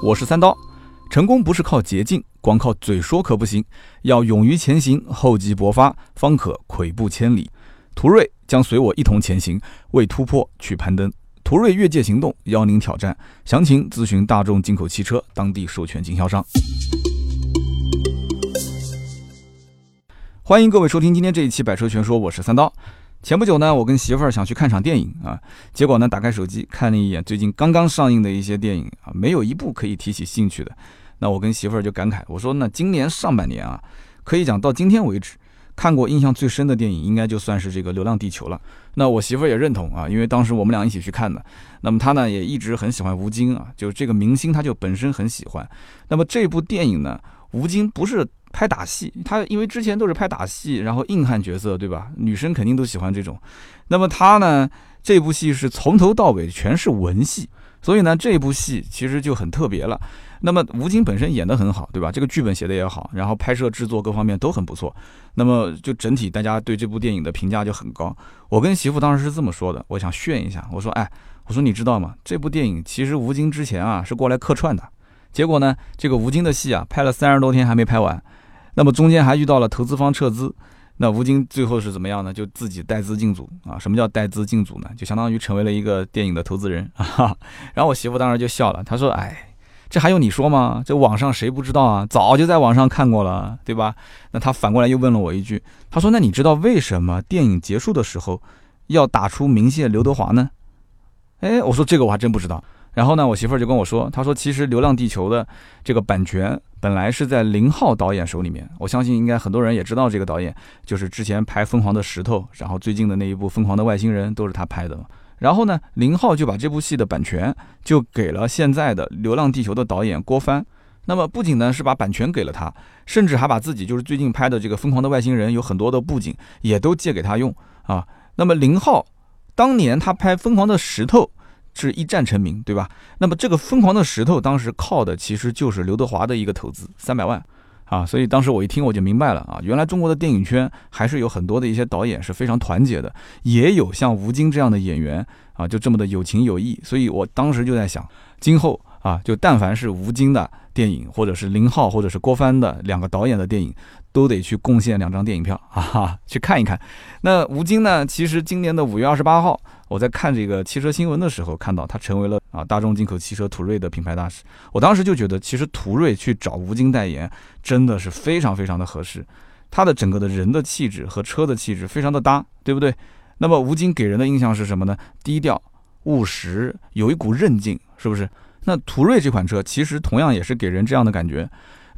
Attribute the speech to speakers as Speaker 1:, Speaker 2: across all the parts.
Speaker 1: 我是三刀。成功不是靠捷径，光靠嘴说可不行，要勇于前行，厚积薄发，方可跬步千里。途锐将随我一同前行，为突破去攀登。途锐越界行动，邀您挑战。详情咨询大众进口汽车当地授权经销商。欢迎各位收听今天这一期《百车全说》，我是三刀。前不久呢，我跟媳妇儿想去看场电影啊，结果呢，打开手机看了一眼最近刚刚上映的一些电影啊，没有一部可以提起兴趣的。那我跟媳妇儿就感慨，我说那今年上半年啊，可以讲到今天为止，看过印象最深的电影，应该就算是这个《流浪地球》了。那我媳妇儿也认同啊，因为当时我们俩一起去看的。那么她呢，也一直很喜欢吴京啊，就这个明星，她就本身很喜欢。那么这部电影呢，吴京不是。拍打戏，他因为之前都是拍打戏，然后硬汉角色，对吧？女生肯定都喜欢这种。那么他呢，这部戏是从头到尾全是文戏，所以呢，这部戏其实就很特别了。那么吴京本身演得很好，对吧？这个剧本写的也好，然后拍摄制作各方面都很不错。那么就整体大家对这部电影的评价就很高。我跟媳妇当时是这么说的，我想炫一下，我说，哎，我说你知道吗？这部电影其实吴京之前啊是过来客串的，结果呢，这个吴京的戏啊拍了三十多天还没拍完。那么中间还遇到了投资方撤资，那吴京最后是怎么样呢？就自己带资进组啊？什么叫带资进组呢？就相当于成为了一个电影的投资人啊。然后我媳妇当时就笑了，她说：“哎，这还用你说吗？这网上谁不知道啊？早就在网上看过了，对吧？”那她反过来又问了我一句，她说：“那你知道为什么电影结束的时候要打出明谢刘德华呢？”哎，我说这个我还真不知道。然后呢，我媳妇儿就跟我说，她说其实《流浪地球》的这个版权本来是在林浩导演手里面，我相信应该很多人也知道这个导演，就是之前拍《疯狂的石头》，然后最近的那一部《疯狂的外星人》都是他拍的。然后呢，林浩就把这部戏的版权就给了现在的《流浪地球》的导演郭帆。那么不仅呢是把版权给了他，甚至还把自己就是最近拍的这个《疯狂的外星人》有很多的布景也都借给他用啊。那么林浩当年他拍《疯狂的石头》。是一战成名，对吧？那么这个疯狂的石头当时靠的其实就是刘德华的一个投资，三百万啊！所以当时我一听我就明白了啊，原来中国的电影圈还是有很多的一些导演是非常团结的，也有像吴京这样的演员啊，就这么的有情有义。所以我当时就在想，今后啊，就但凡是吴京的电影，或者是林浩，或者是郭帆的两个导演的电影，都得去贡献两张电影票啊，去看一看。那吴京呢，其实今年的五月二十八号。我在看这个汽车新闻的时候，看到他成为了啊大众进口汽车途锐的品牌大使。我当时就觉得，其实途锐去找吴京代言，真的是非常非常的合适。他的整个的人的气质和车的气质非常的搭，对不对？那么吴京给人的印象是什么呢？低调、务实，有一股韧劲，是不是？那途锐这款车其实同样也是给人这样的感觉。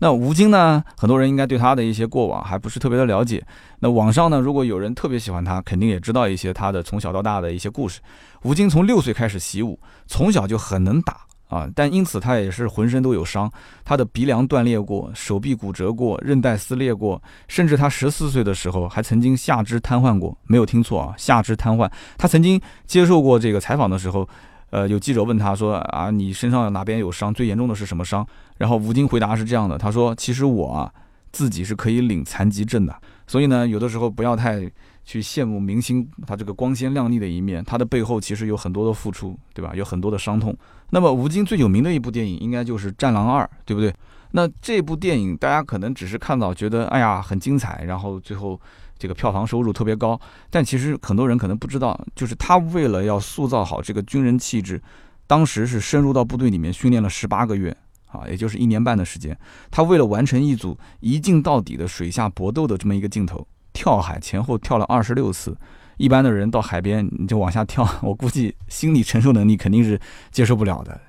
Speaker 1: 那吴京呢？很多人应该对他的一些过往还不是特别的了解。那网上呢，如果有人特别喜欢他，肯定也知道一些他的从小到大的一些故事。吴京从六岁开始习武，从小就很能打啊，但因此他也是浑身都有伤。他的鼻梁断裂过，手臂骨折过，韧带撕裂过，甚至他十四岁的时候还曾经下肢瘫痪过。没有听错啊，下肢瘫痪。他曾经接受过这个采访的时候。呃，有记者问他说：“啊，你身上哪边有伤？最严重的是什么伤？”然后吴京回答是这样的：“他说，其实我啊，自己是可以领残疾证的。所以呢，有的时候不要太去羡慕明星他这个光鲜亮丽的一面，他的背后其实有很多的付出，对吧？有很多的伤痛。那么吴京最有名的一部电影应该就是《战狼二》，对不对？那这部电影大家可能只是看到觉得哎呀很精彩，然后最后。”这个票房收入特别高，但其实很多人可能不知道，就是他为了要塑造好这个军人气质，当时是深入到部队里面训练了十八个月啊，也就是一年半的时间。他为了完成一组一镜到底的水下搏斗的这么一个镜头，跳海前后跳了二十六次。一般的人到海边你就往下跳，我估计心理承受能力肯定是接受不了的。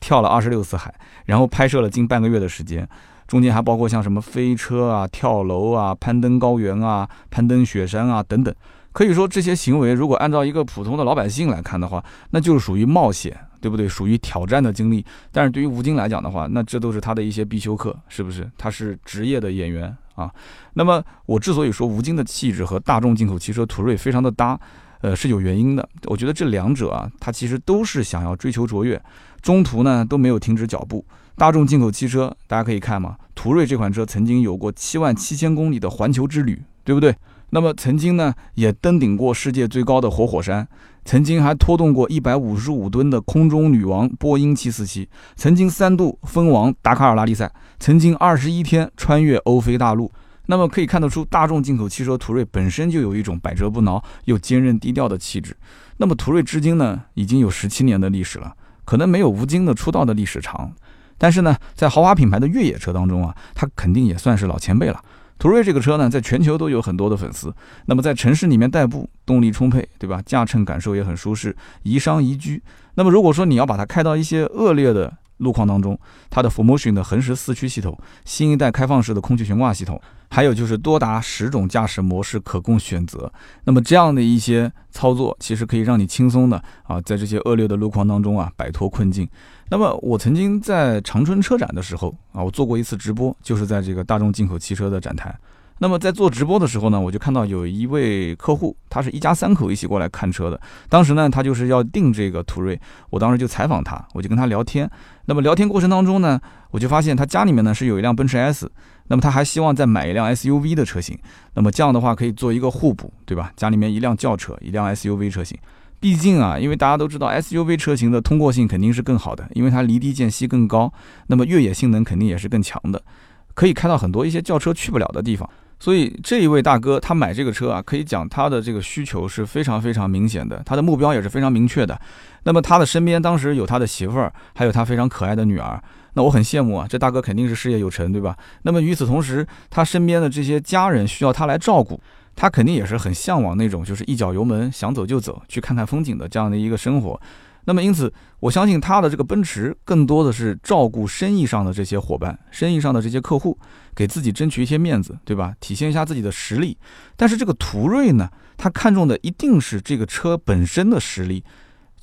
Speaker 1: 跳了二十六次海，然后拍摄了近半个月的时间。中间还包括像什么飞车啊、跳楼啊、攀登高原啊、攀登雪山啊等等，可以说这些行为如果按照一个普通的老百姓来看的话，那就是属于冒险，对不对？属于挑战的经历。但是对于吴京来讲的话，那这都是他的一些必修课，是不是？他是职业的演员啊。那么我之所以说吴京的气质和大众进口汽车途锐非常的搭，呃，是有原因的。我觉得这两者啊，他其实都是想要追求卓越，中途呢都没有停止脚步。大众进口汽车，大家可以看嘛，途锐这款车曾经有过七万七千公里的环球之旅，对不对？那么曾经呢，也登顶过世界最高的活火山，曾经还拖动过一百五十五吨的空中女王波音七四七，曾经三度封王达喀尔拉力赛，曾经二十一天穿越欧非大陆。那么可以看得出，大众进口汽车途锐本身就有一种百折不挠又坚韧低调的气质。那么途锐至今呢，已经有十七年的历史了，可能没有吴京的出道的历史长，但是呢，在豪华品牌的越野车当中啊，它肯定也算是老前辈了。途锐这个车呢，在全球都有很多的粉丝。那么在城市里面代步，动力充沛，对吧？驾乘感受也很舒适，宜商宜居。那么如果说你要把它开到一些恶劣的路况当中，它的 ForMotion 的横时四驱系统，新一代开放式的空气悬挂系统。还有就是多达十种驾驶模式可供选择，那么这样的一些操作，其实可以让你轻松的啊，在这些恶劣的路况当中啊，摆脱困境。那么我曾经在长春车展的时候啊，我做过一次直播，就是在这个大众进口汽车的展台。那么在做直播的时候呢，我就看到有一位客户，他是一家三口一起过来看车的。当时呢，他就是要订这个途锐，我当时就采访他，我就跟他聊天。那么聊天过程当中呢，我就发现他家里面呢是有一辆奔驰 S。那么他还希望再买一辆 SUV 的车型，那么这样的话可以做一个互补，对吧？家里面一辆轿车，一辆 SUV 车型，毕竟啊，因为大家都知道 SUV 车型的通过性肯定是更好的，因为它离地间隙更高，那么越野性能肯定也是更强的，可以开到很多一些轿车去不了的地方。所以这一位大哥他买这个车啊，可以讲他的这个需求是非常非常明显的，他的目标也是非常明确的。那么他的身边当时有他的媳妇儿，还有他非常可爱的女儿。那我很羡慕啊，这大哥肯定是事业有成，对吧？那么与此同时，他身边的这些家人需要他来照顾，他肯定也是很向往那种就是一脚油门想走就走，去看看风景的这样的一个生活。那么因此，我相信他的这个奔驰更多的是照顾生意上的这些伙伴，生意上的这些客户，给自己争取一些面子，对吧？体现一下自己的实力。但是这个途锐呢，他看中的一定是这个车本身的实力。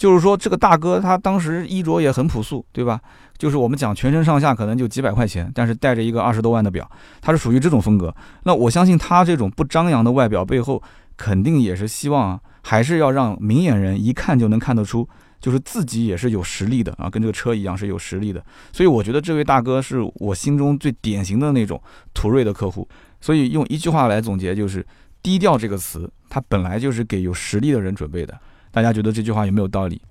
Speaker 1: 就是说，这个大哥他当时衣着也很朴素，对吧？就是我们讲全身上下可能就几百块钱，但是带着一个二十多万的表，他是属于这种风格。那我相信他这种不张扬的外表背后，肯定也是希望还是要让明眼人一看就能看得出，就是自己也是有实力的啊，跟这个车一样是有实力的。所以我觉得这位大哥是我心中最典型的那种途锐的客户。所以用一句话来总结，就是“低调”这个词，它本来就是给有实力的人准备的。大家觉得这句话有没有道理？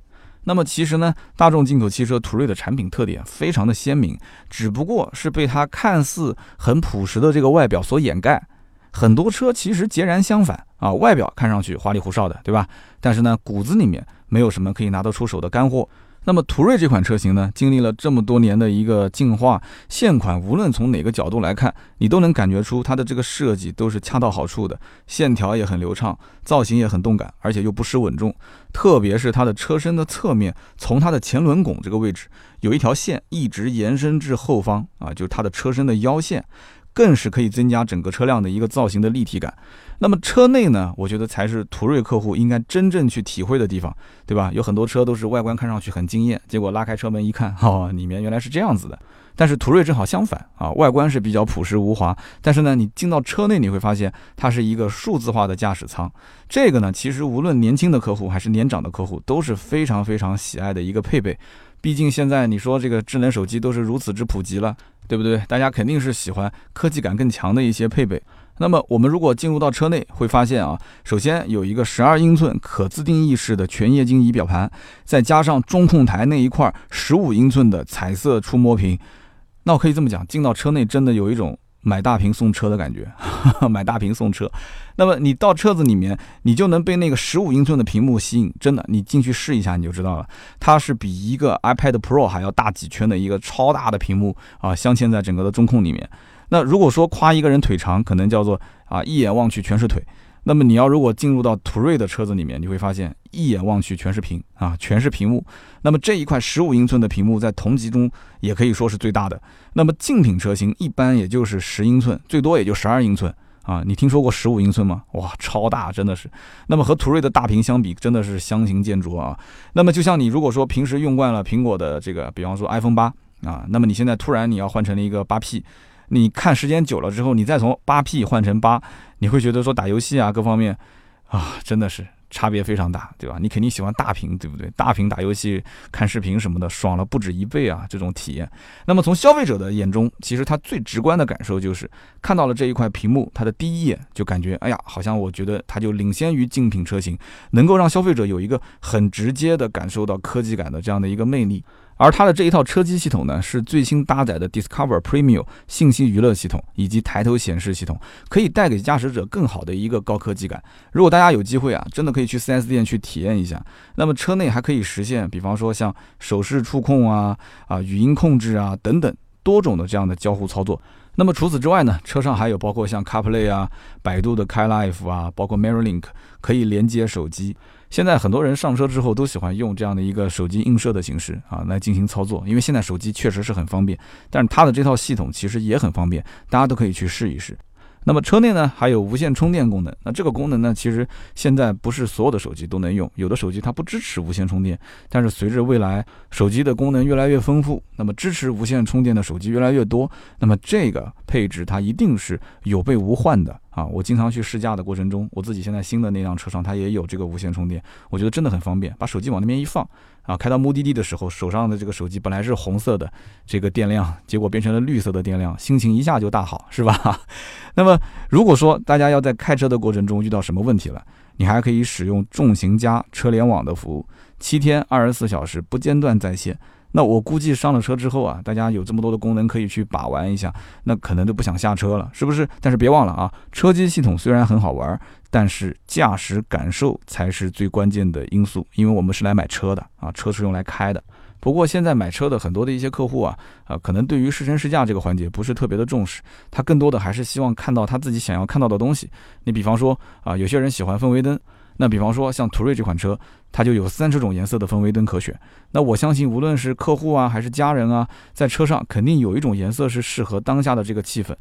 Speaker 1: 那么其实呢，大众进口汽车途锐的产品特点非常的鲜明，只不过是被它看似很朴实的这个外表所掩盖。很多车其实截然相反啊，外表看上去花里胡哨的，对吧？但是呢，骨子里面没有什么可以拿得出手的干货。那么途锐这款车型呢，经历了这么多年的一个进化，现款无论从哪个角度来看，你都能感觉出它的这个设计都是恰到好处的，线条也很流畅，造型也很动感，而且又不失稳重。特别是它的车身的侧面，从它的前轮拱这个位置，有一条线一直延伸至后方啊，就是它的车身的腰线。更是可以增加整个车辆的一个造型的立体感。那么车内呢？我觉得才是途锐客户应该真正去体会的地方，对吧？有很多车都是外观看上去很惊艳，结果拉开车门一看，哈，里面原来是这样子的。但是途锐正好相反啊，外观是比较朴实无华，但是呢，你进到车内你会发现它是一个数字化的驾驶舱。这个呢，其实无论年轻的客户还是年长的客户都是非常非常喜爱的一个配备。毕竟现在你说这个智能手机都是如此之普及了。对不对？大家肯定是喜欢科技感更强的一些配备。那么我们如果进入到车内，会发现啊，首先有一个十二英寸可自定义式的全液晶仪表盘，再加上中控台那一块十五英寸的彩色触摸屏。那我可以这么讲，进到车内真的有一种。买大屏送车的感觉，买大屏送车。那么你到车子里面，你就能被那个十五英寸的屏幕吸引。真的，你进去试一下你就知道了，它是比一个 iPad Pro 还要大几圈的一个超大的屏幕啊，镶嵌在整个的中控里面。那如果说夸一个人腿长，可能叫做啊一眼望去全是腿。那么你要如果进入到途锐的车子里面，你会发现一眼望去全是屏啊，全是屏幕。那么这一块十五英寸的屏幕在同级中也可以说是最大的。那么竞品车型一般也就是十英寸，最多也就十二英寸啊。你听说过十五英寸吗？哇，超大，真的是。那么和途锐的大屏相比，真的是相形见绌啊。那么就像你如果说平时用惯了苹果的这个，比方说 iPhone 八啊，那么你现在突然你要换成了一个八 P。你看时间久了之后，你再从八 P 换成八，你会觉得说打游戏啊各方面，啊真的是差别非常大，对吧？你肯定喜欢大屏，对不对？大屏打游戏、看视频什么的，爽了不止一倍啊！这种体验。那么从消费者的眼中，其实他最直观的感受就是看到了这一块屏幕，他的第一眼就感觉，哎呀，好像我觉得它就领先于竞品车型，能够让消费者有一个很直接的感受到科技感的这样的一个魅力。而它的这一套车机系统呢，是最新搭载的 Discover Premium 信息娱乐系统以及抬头显示系统，可以带给驾驶者更好的一个高科技感。如果大家有机会啊，真的可以去 4S 店去体验一下。那么车内还可以实现，比方说像手势触控啊、啊语音控制啊等等多种的这样的交互操作。那么除此之外呢，车上还有包括像 CarPlay 啊、百度的 CarLife 啊，包括 MirrorLink 可以连接手机。现在很多人上车之后都喜欢用这样的一个手机映射的形式啊来进行操作，因为现在手机确实是很方便，但是它的这套系统其实也很方便，大家都可以去试一试。那么车内呢还有无线充电功能，那这个功能呢其实现在不是所有的手机都能用，有的手机它不支持无线充电，但是随着未来手机的功能越来越丰富，那么支持无线充电的手机越来越多，那么这个配置它一定是有备无患的啊！我经常去试驾的过程中，我自己现在新的那辆车上它也有这个无线充电，我觉得真的很方便，把手机往那边一放。啊，开到目的地的时候，手上的这个手机本来是红色的，这个电量，结果变成了绿色的电量，心情一下就大好，是吧？那么，如果说大家要在开车的过程中遇到什么问题了，你还可以使用重型家车联网的服务，七天二十四小时不间断在线。那我估计上了车之后啊，大家有这么多的功能可以去把玩一下，那可能都不想下车了，是不是？但是别忘了啊，车机系统虽然很好玩，但是驾驶感受才是最关键的因素，因为我们是来买车的啊，车是用来开的。不过现在买车的很多的一些客户啊，啊，可能对于试乘试驾这个环节不是特别的重视，他更多的还是希望看到他自己想要看到的东西。你比方说啊，有些人喜欢氛围灯。那比方说像途锐这款车，它就有三十种颜色的氛围灯可选。那我相信，无论是客户啊，还是家人啊，在车上肯定有一种颜色是适合当下的这个气氛。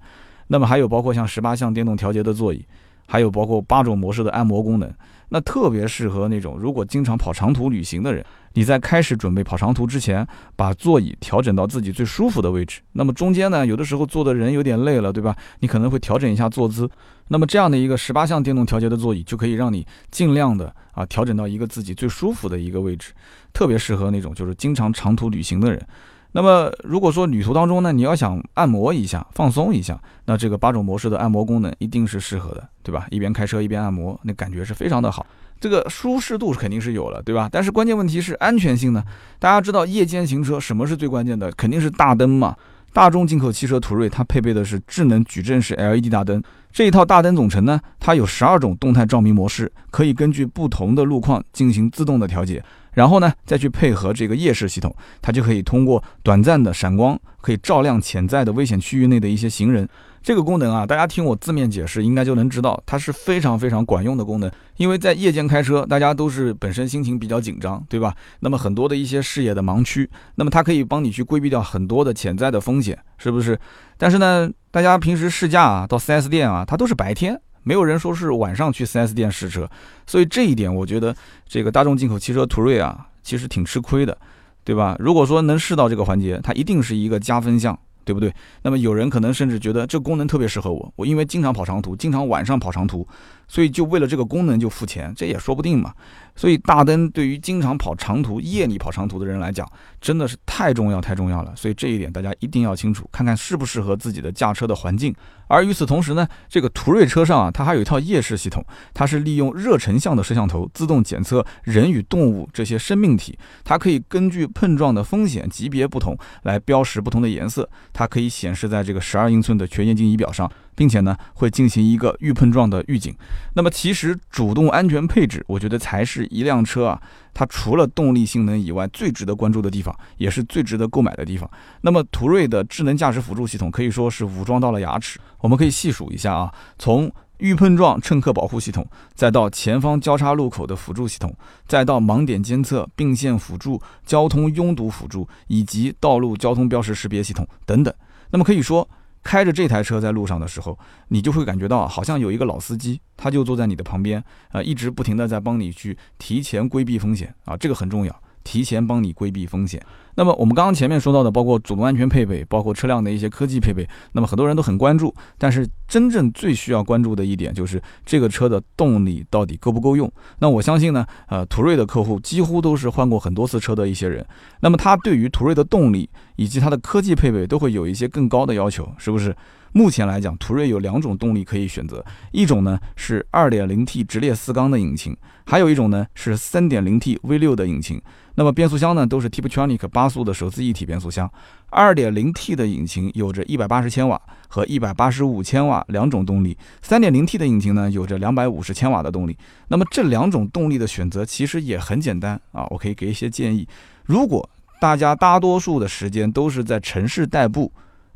Speaker 1: 那么还有包括像十八项电动调节的座椅，还有包括八种模式的按摩功能，那特别适合那种如果经常跑长途旅行的人。你在开始准备跑长途之前，把座椅调整到自己最舒服的位置。那么中间呢，有的时候坐的人有点累了，对吧？你可能会调整一下坐姿。那么这样的一个十八项电动调节的座椅，就可以让你尽量的啊调整到一个自己最舒服的一个位置，特别适合那种就是经常长途旅行的人。那么如果说旅途当中呢，你要想按摩一下、放松一下，那这个八种模式的按摩功能一定是适合的，对吧？一边开车一边按摩，那感觉是非常的好。这个舒适度肯定是有了，对吧？但是关键问题是安全性呢？大家知道夜间行车什么是最关键的？肯定是大灯嘛。大众进口汽车途锐它配备的是智能矩阵式 LED 大灯，这一套大灯总成呢，它有十二种动态照明模式，可以根据不同的路况进行自动的调节。然后呢，再去配合这个夜视系统，它就可以通过短暂的闪光，可以照亮潜在的危险区域内的一些行人。这个功能啊，大家听我字面解释，应该就能知道，它是非常非常管用的功能。因为在夜间开车，大家都是本身心情比较紧张，对吧？那么很多的一些视野的盲区，那么它可以帮你去规避掉很多的潜在的风险，是不是？但是呢，大家平时试驾啊，到 4S 店啊，它都是白天，没有人说是晚上去 4S 店试车，所以这一点，我觉得这个大众进口汽车途锐啊，其实挺吃亏的，对吧？如果说能试到这个环节，它一定是一个加分项。对不对？那么有人可能甚至觉得这功能特别适合我，我因为经常跑长途，经常晚上跑长途，所以就为了这个功能就付钱，这也说不定嘛。所以大灯对于经常跑长途、夜里跑长途的人来讲，真的是太重要、太重要了。所以这一点大家一定要清楚，看看适不适合自己的驾车的环境。而与此同时呢，这个途锐车上啊，它还有一套夜视系统，它是利用热成像的摄像头自动检测人与动物这些生命体，它可以根据碰撞的风险级别不同来标识不同的颜色，它可以显示在这个十二英寸的全液晶仪表上。并且呢，会进行一个预碰撞的预警。那么，其实主动安全配置，我觉得才是一辆车啊，它除了动力性能以外，最值得关注的地方，也是最值得购买的地方。那么，途锐的智能驾驶辅助系统可以说是武装到了牙齿。我们可以细数一下啊，从预碰撞乘客保护系统，再到前方交叉路口的辅助系统，再到盲点监测、并线辅助、交通拥堵辅助，以及道路交通标识识别系统等等。那么可以说。开着这台车在路上的时候，你就会感觉到好像有一个老司机，他就坐在你的旁边，呃，一直不停的在帮你去提前规避风险啊，这个很重要。提前帮你规避风险。那么我们刚刚前面说到的，包括主动安全配备，包括车辆的一些科技配备，那么很多人都很关注。但是真正最需要关注的一点就是这个车的动力到底够不够用。那我相信呢，呃，途锐的客户几乎都是换过很多次车的一些人。那么他对于途锐的动力以及它的科技配备都会有一些更高的要求，是不是？目前来讲，途锐有两种动力可以选择，一种呢是 2.0T 直列四缸的引擎，还有一种呢是 3.0T V6 的引擎。那么变速箱呢，都是 Tiptronic 八速的手自一体变速箱。2.0T 的引擎有着180千瓦和185千瓦两种动力，3.0T 的引擎呢有着250千瓦的动力。那么这两种动力的选择其实也很简单啊，我可以给一些建议。如果大家大多数的时间都是在城市代步，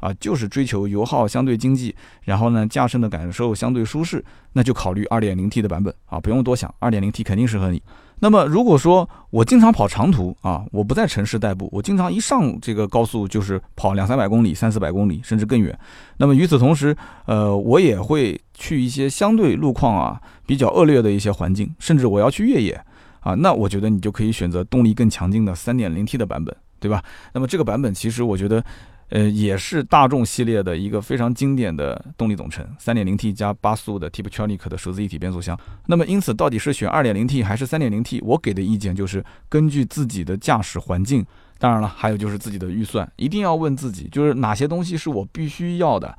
Speaker 1: 啊，就是追求油耗相对经济，然后呢，驾乘的感受相对舒适，那就考虑 2.0T 的版本啊，不用多想，2.0T 肯定适合你。那么如果说我经常跑长途啊，我不在城市代步，我经常一上这个高速就是跑两三百公里、三四百公里，甚至更远。那么与此同时，呃，我也会去一些相对路况啊比较恶劣的一些环境，甚至我要去越野啊，那我觉得你就可以选择动力更强劲的 3.0T 的版本，对吧？那么这个版本其实我觉得。呃，也是大众系列的一个非常经典的动力总成，三点零 T 加八速的 Tiptronic 的手自一体变速箱。那么因此，到底是选二点零 T 还是三点零 T？我给的意见就是根据自己的驾驶环境，当然了，还有就是自己的预算，一定要问自己，就是哪些东西是我必须要的。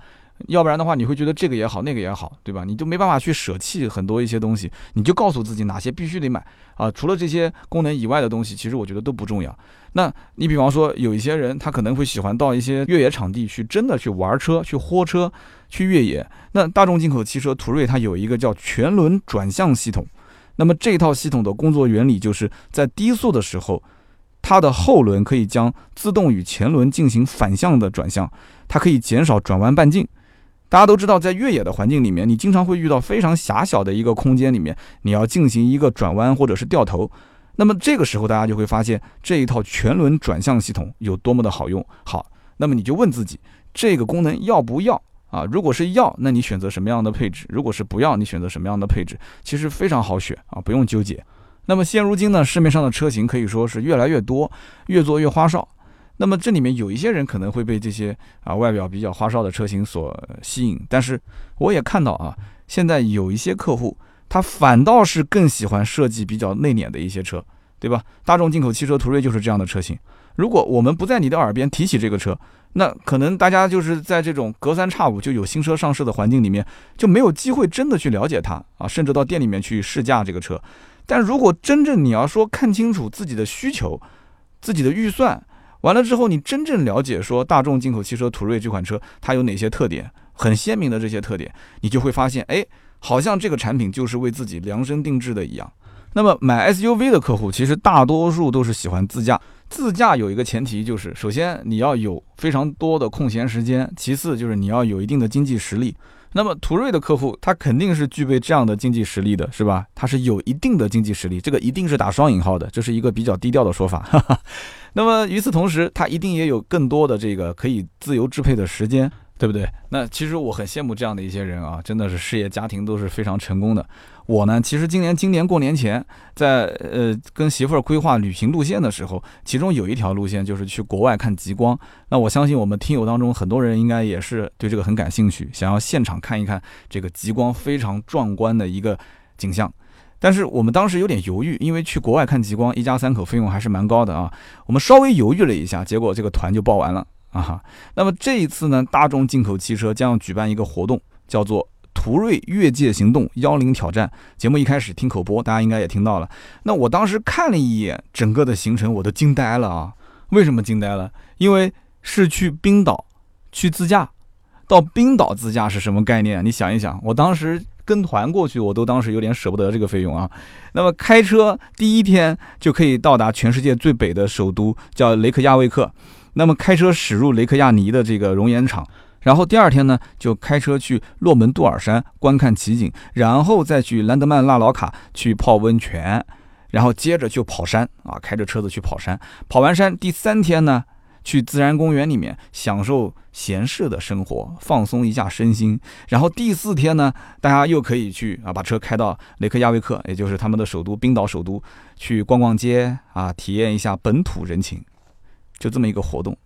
Speaker 1: 要不然的话，你会觉得这个也好，那个也好，对吧？你就没办法去舍弃很多一些东西，你就告诉自己哪些必须得买啊。除了这些功能以外的东西，其实我觉得都不重要。那你比方说，有一些人他可能会喜欢到一些越野场地去，真的去玩车、去豁车、去越野。那大众进口汽车途锐它有一个叫全轮转向系统，那么这套系统的工作原理就是在低速的时候，它的后轮可以将自动与前轮进行反向的转向，它可以减少转弯半径。大家都知道，在越野的环境里面，你经常会遇到非常狭小的一个空间里面，你要进行一个转弯或者是掉头。那么这个时候，大家就会发现这一套全轮转向系统有多么的好用。好，那么你就问自己，这个功能要不要啊？如果是要，那你选择什么样的配置？如果是不要，你选择什么样的配置？其实非常好选啊，不用纠结。那么现如今呢，市面上的车型可以说是越来越多，越做越花哨。那么这里面有一些人可能会被这些啊外表比较花哨的车型所吸引，但是我也看到啊，现在有一些客户他反倒是更喜欢设计比较内敛的一些车，对吧？大众进口汽车途锐就是这样的车型。如果我们不在你的耳边提起这个车，那可能大家就是在这种隔三差五就有新车上市的环境里面，就没有机会真的去了解它啊，甚至到店里面去试驾这个车。但如果真正你要说看清楚自己的需求、自己的预算。完了之后，你真正了解说大众进口汽车途锐这款车它有哪些特点，很鲜明的这些特点，你就会发现，哎，好像这个产品就是为自己量身定制的一样。那么买 SUV 的客户，其实大多数都是喜欢自驾。自驾有一个前提，就是首先你要有非常多的空闲时间，其次就是你要有一定的经济实力。那么途锐的客户，他肯定是具备这样的经济实力的，是吧？他是有一定的经济实力，这个一定是打双引号的，这是一个比较低调的说法。那么与此同时，他一定也有更多的这个可以自由支配的时间，对不对？那其实我很羡慕这样的一些人啊，真的是事业家庭都是非常成功的。我呢，其实今年今年过年前，在呃跟媳妇儿规划旅行路线的时候，其中有一条路线就是去国外看极光。那我相信我们听友当中很多人应该也是对这个很感兴趣，想要现场看一看这个极光非常壮观的一个景象。但是我们当时有点犹豫，因为去国外看极光，一家三口费用还是蛮高的啊。我们稍微犹豫了一下，结果这个团就报完了啊。那么这一次呢，大众进口汽车将要举办一个活动，叫做“途锐越界行动幺零挑战”。节目一开始听口播，大家应该也听到了。那我当时看了一眼整个的行程，我都惊呆了啊！为什么惊呆了？因为是去冰岛去自驾，到冰岛自驾是什么概念？你想一想，我当时。跟团过去，我都当时有点舍不得这个费用啊。那么开车第一天就可以到达全世界最北的首都，叫雷克亚未克。那么开车驶入雷克亚尼的这个熔岩厂，然后第二天呢就开车去洛门杜尔山观看奇景，然后再去兰德曼纳劳卡去泡温泉，然后接着就跑山啊，开着车子去跑山。跑完山第三天呢。去自然公园里面享受闲适的生活，放松一下身心。然后第四天呢，大家又可以去啊，把车开到雷克亚维克，也就是他们的首都冰岛首都，去逛逛街啊，体验一下本土人情，就这么一个活动。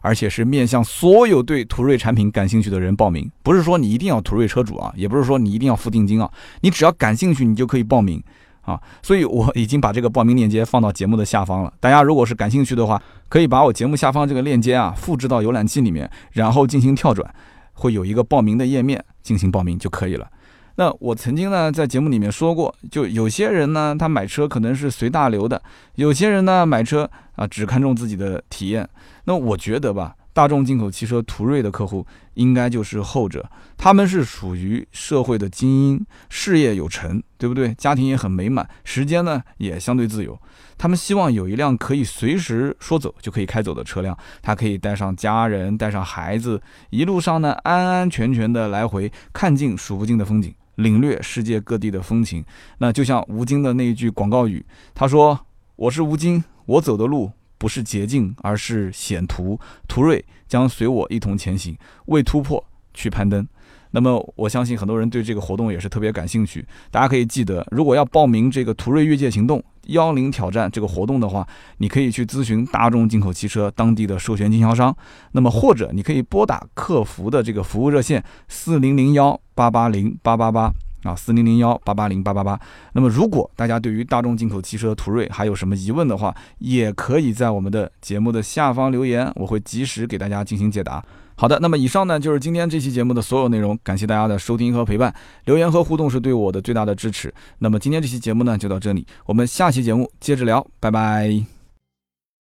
Speaker 1: 而且是面向所有对途锐产品感兴趣的人报名，不是说你一定要途锐车主啊，也不是说你一定要付定金啊，你只要感兴趣，你就可以报名啊。所以我已经把这个报名链接放到节目的下方了，大家如果是感兴趣的话，可以把我节目下方这个链接啊复制到浏览器里面，然后进行跳转，会有一个报名的页面进行报名就可以了。那我曾经呢在节目里面说过，就有些人呢他买车可能是随大流的，有些人呢买车啊只看重自己的体验。那我觉得吧，大众进口汽车途锐的客户应该就是后者，他们是属于社会的精英，事业有成，对不对？家庭也很美满，时间呢也相对自由。他们希望有一辆可以随时说走就可以开走的车辆，他可以带上家人，带上孩子，一路上呢安安全全的来回看尽数不尽的风景，领略世界各地的风情。那就像吴京的那一句广告语，他说：“我是吴京，我走的路。”不是捷径，而是险途。途锐将随我一同前行，为突破去攀登。那么，我相信很多人对这个活动也是特别感兴趣。大家可以记得，如果要报名这个途锐越界行动幺零挑战这个活动的话，你可以去咨询大众进口汽车当地的授权经销商。那么，或者你可以拨打客服的这个服务热线四零零幺八八零八八八。啊，四零零幺八八零八八八。那么，如果大家对于大众进口汽车途锐还有什么疑问的话，也可以在我们的节目的下方留言，我会及时给大家进行解答。好的，那么以上呢就是今天这期节目的所有内容，感谢大家的收听和陪伴，留言和互动是对我的最大的支持。那么今天这期节目呢就到这里，我们下期节目接着聊，拜拜。